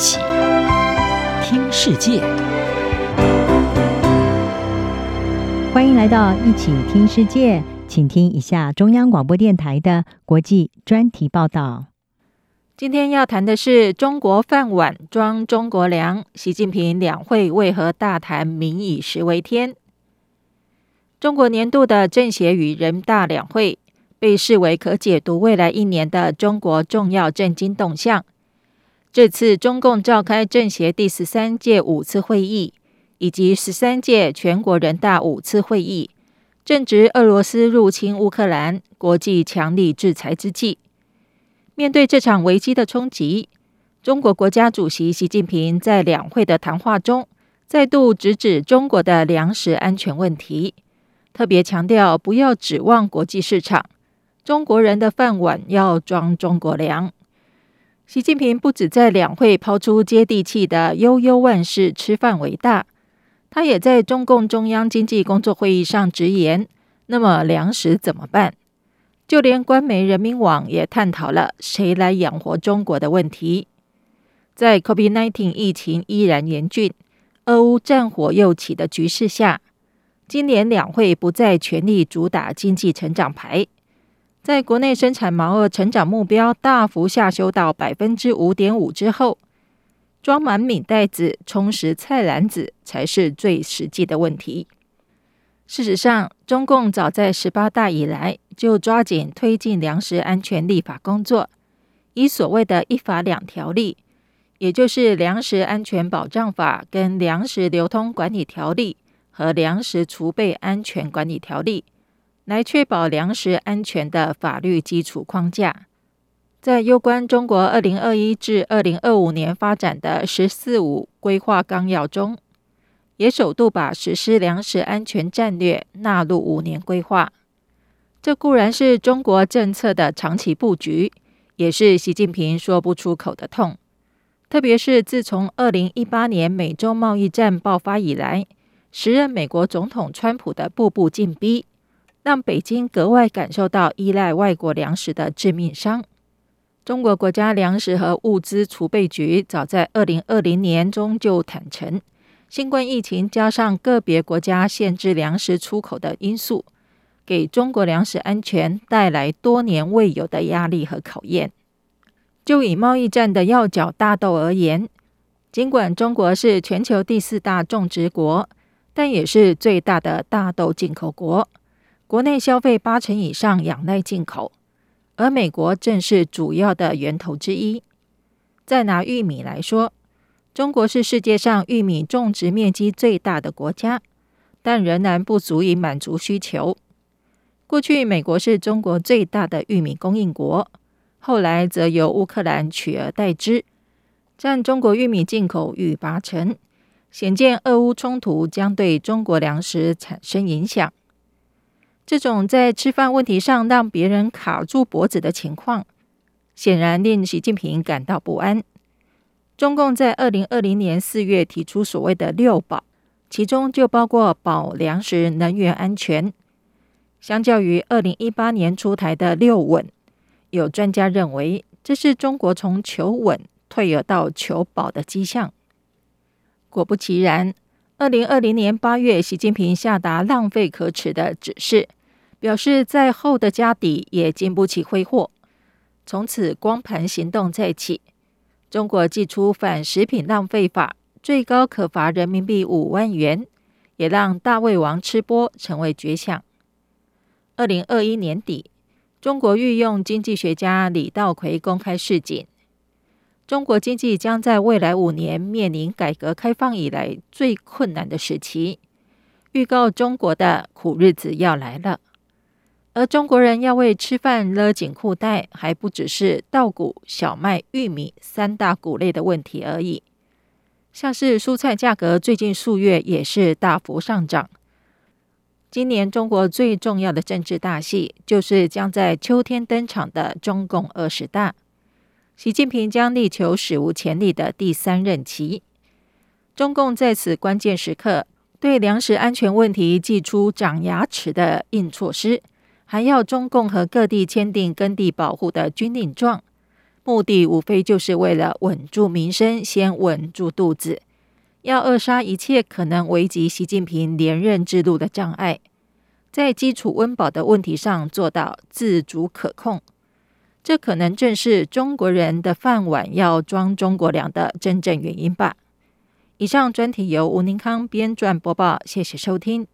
起听世界，欢迎来到一起听世界，请听一下中央广播电台的国际专题报道。今天要谈的是中国饭碗装中国粮，习近平两会为何大谈民以食为天？中国年度的政协与人大两会被视为可解读未来一年的中国重要政经动向。这次中共召开政协第十三届五次会议，以及十三届全国人大五次会议，正值俄罗斯入侵乌克兰、国际强力制裁之际。面对这场危机的冲击，中国国家主席习近平在两会的谈话中，再度直指中国的粮食安全问题，特别强调不要指望国际市场，中国人的饭碗要装中国粮。习近平不止在两会抛出接地气的“悠悠万事，吃饭为大”，他也在中共中央经济工作会议上直言：“那么粮食怎么办？”就连官媒人民网也探讨了谁来养活中国的问题。在 COVID-19 疫情依然严峻、俄乌战火又起的局势下，今年两会不再全力主打经济成长牌。在国内生产毛额成长目标大幅下修到百分之五点五之后，装满米袋子、充实菜篮子才是最实际的问题。事实上，中共早在十八大以来就抓紧推进粮食安全立法工作，以所谓的一法两条例，也就是《粮食安全保障法》跟《粮食流通管理条例》和《粮食储备安全管理条例》。来确保粮食安全的法律基础框架，在攸关中国二零二一至二零二五年发展的“十四五”规划纲要中，也首度把实施粮食安全战略纳入五年规划。这固然是中国政策的长期布局，也是习近平说不出口的痛。特别是自从二零一八年美洲贸易战爆发以来，时任美国总统川普的步步进逼。让北京格外感受到依赖外国粮食的致命伤。中国国家粮食和物资储备局早在二零二零年中就坦承，新冠疫情加上个别国家限制粮食出口的因素，给中国粮食安全带来多年未有的压力和考验。就以贸易战的要角大豆而言，尽管中国是全球第四大种植国，但也是最大的大豆进口国。国内消费八成以上仰赖进口，而美国正是主要的源头之一。再拿玉米来说，中国是世界上玉米种植面积最大的国家，但仍然不足以满足需求。过去，美国是中国最大的玉米供应国，后来则由乌克兰取而代之，占中国玉米进口逾八成。显见，俄乌冲突将对中国粮食产生影响。这种在吃饭问题上让别人卡住脖子的情况，显然令习近平感到不安。中共在二零二零年四月提出所谓的“六保”，其中就包括保粮食、能源安全。相较于二零一八年出台的“六稳”，有专家认为这是中国从求稳退而到求保的迹象。果不其然，二零二零年八月，习近平下达浪费可耻的指示。表示再厚的家底也经不起挥霍，从此光盘行动再起。中国祭出反食品浪费法，最高可罚人民币五万元，也让大胃王吃播成为绝响。二零二一年底，中国御用经济学家李稻葵公开示警，中国经济将在未来五年面临改革开放以来最困难的时期，预告中国的苦日子要来了。而中国人要为吃饭勒紧裤带，还不只是稻谷、小麦、玉米三大谷类的问题而已。像是蔬菜价格，最近数月也是大幅上涨。今年中国最重要的政治大戏，就是将在秋天登场的中共二十大。习近平将力求史无前例的第三任期。中共在此关键时刻，对粮食安全问题祭出长牙齿的硬措施。还要中共和各地签订耕地保护的军令状，目的无非就是为了稳住民生，先稳住肚子，要扼杀一切可能危及习近平连任之路的障碍，在基础温饱的问题上做到自主可控。这可能正是中国人的饭碗要装中国粮的真正原因吧。以上专题由吴宁康编撰播报，谢谢收听。